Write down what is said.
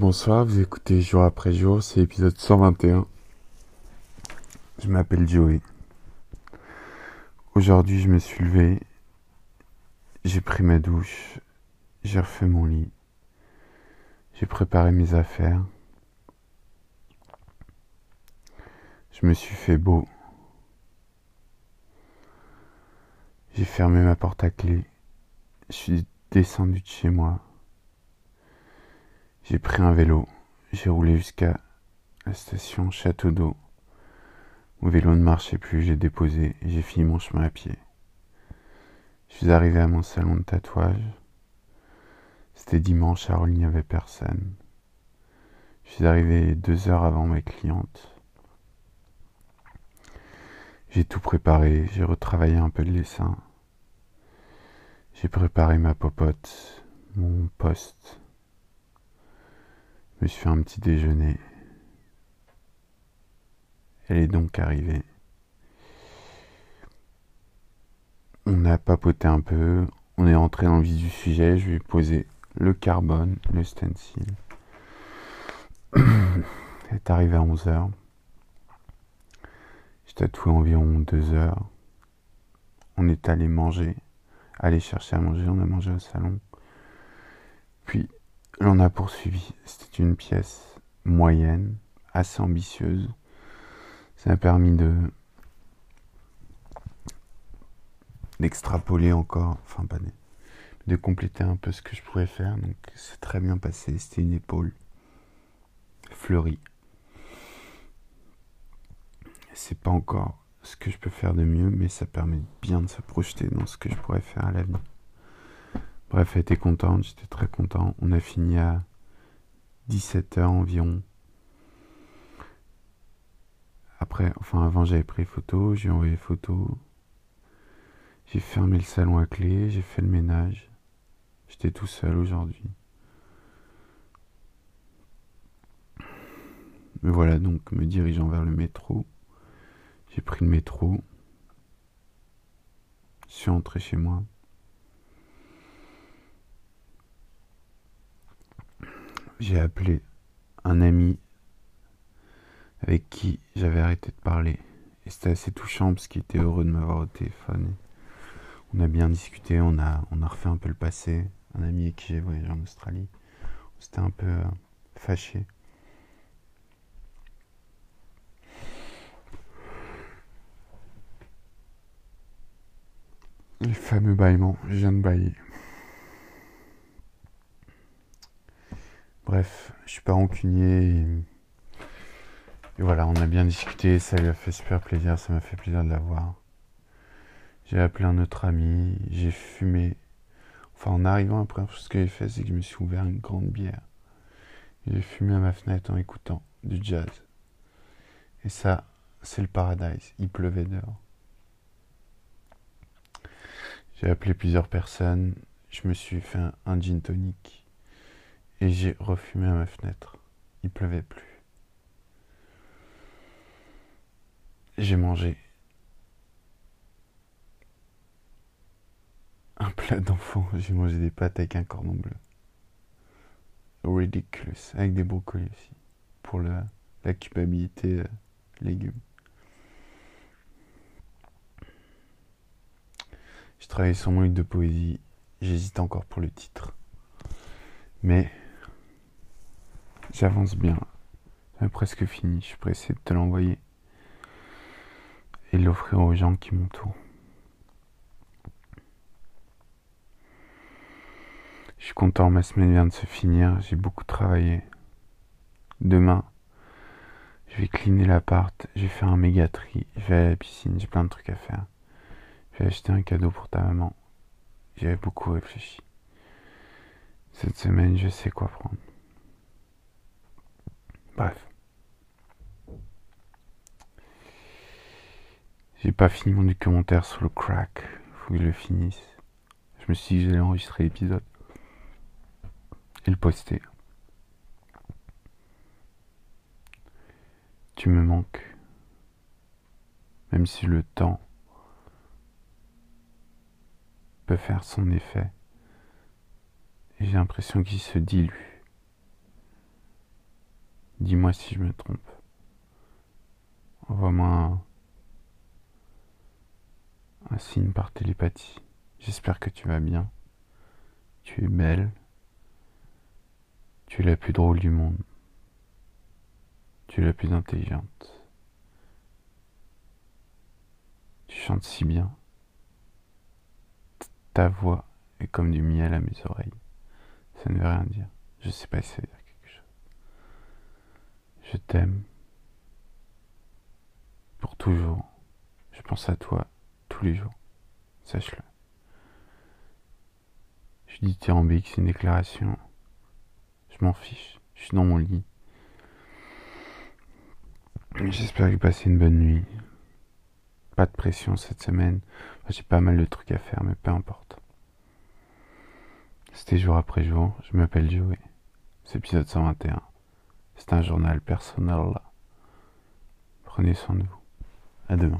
Bonsoir, vous écoutez jour après jour, c'est l'épisode 121. Je m'appelle Joey. Aujourd'hui, je me suis levé, j'ai pris ma douche, j'ai refait mon lit, j'ai préparé mes affaires, je me suis fait beau, j'ai fermé ma porte à clé, je suis descendu de chez moi. J'ai pris un vélo, j'ai roulé jusqu'à la station Château d'Eau. Mon vélo ne marchait plus, j'ai déposé j'ai fini mon chemin à pied. Je suis arrivé à mon salon de tatouage. C'était dimanche, à il n'y avait personne. Je suis arrivé deux heures avant ma cliente. J'ai tout préparé, j'ai retravaillé un peu de dessin. J'ai préparé ma popote, mon poste me suis fait un petit déjeuner. Elle est donc arrivée. On a papoté un peu, on est entré dans le vif du sujet, je lui ai posé le carbone, le stencil. Elle est arrivée à 11h. J'ai tatoué environ 2 heures. On est allé manger, aller chercher à manger, on a mangé au salon. Puis L'on a poursuivi. C'était une pièce moyenne, assez ambitieuse. Ça a permis de d'extrapoler encore, enfin pas de, de compléter un peu ce que je pourrais faire. Donc c'est très bien passé. C'était une épaule fleurie. C'est pas encore ce que je peux faire de mieux, mais ça permet bien de se projeter dans ce que je pourrais faire à l'avenir. Bref, elle était contente, j'étais très content. On a fini à 17h environ. Après, enfin avant j'avais pris photo, j'ai envoyé photo. J'ai fermé le salon à clé, j'ai fait le ménage. J'étais tout seul aujourd'hui. Me voilà donc me dirigeant vers le métro. J'ai pris le métro. Je suis entré chez moi. J'ai appelé un ami avec qui j'avais arrêté de parler. Et c'était assez touchant parce qu'il était heureux de m'avoir au téléphone. On a bien discuté, on a, on a refait un peu le passé. Un ami avec qui j'ai voyagé en Australie. C'était un peu euh, fâché. Les fameux bâillements, je viens de bailler. Bref, je suis pas rancunier. Et, voilà, on a bien discuté, ça lui a fait super plaisir, ça m'a fait plaisir de la voir. J'ai appelé un autre ami, j'ai fumé. Enfin, en arrivant après, ce que j'ai fait, c'est que je me suis ouvert une grande bière. J'ai fumé à ma fenêtre en écoutant du jazz. Et ça, c'est le paradise. Il pleuvait dehors. J'ai appelé plusieurs personnes. Je me suis fait un, un gin tonic et j'ai refumé à ma fenêtre. Il pleuvait plus. J'ai mangé un plat d'enfant. J'ai mangé des pâtes avec un cordon bleu. Ridiculous. Avec des brocolis aussi. Pour la culpabilité euh, légumes. Je travaille sur mon livre de poésie. J'hésite encore pour le titre. Mais J'avance bien. J'ai presque fini. Je suis pressé de te l'envoyer. Et l'offrir aux gens qui m'entourent. Je suis content, ma semaine vient de se finir. J'ai beaucoup travaillé. Demain, je vais cleaner l'appart. Je vais faire un méga tri. Je vais à la piscine. J'ai plein de trucs à faire. Je vais acheter un cadeau pour ta maman. J'y beaucoup réfléchi. Cette semaine, je sais quoi prendre. Bref. J'ai pas fini mon documentaire sur le crack. Faut que je le finisse. Je me suis dit que j'allais enregistrer l'épisode. Et le poster. Tu me manques. Même si le temps peut faire son effet. Et j'ai l'impression qu'il se dilue Dis-moi si je me trompe. Envoie-moi un, signe par télépathie. J'espère que tu vas bien. Tu es belle. Tu es la plus drôle du monde. Tu es la plus intelligente. Tu chantes si bien. Ta voix est comme du miel à mes oreilles. Ça ne veut rien dire. Je sais pas si. Je t'aime. Pour toujours. Je pense à toi tous les jours. Sache-le. Je dis Thérambique, c'est une déclaration. Je m'en fiche. Je suis dans mon lit. J'espère que vous passez une bonne nuit. Pas de pression cette semaine. J'ai pas mal de trucs à faire, mais peu importe. C'était jour après jour. Je m'appelle Joey. C'est épisode 121. C'est un journal personnel. Prenez soin de vous. À demain.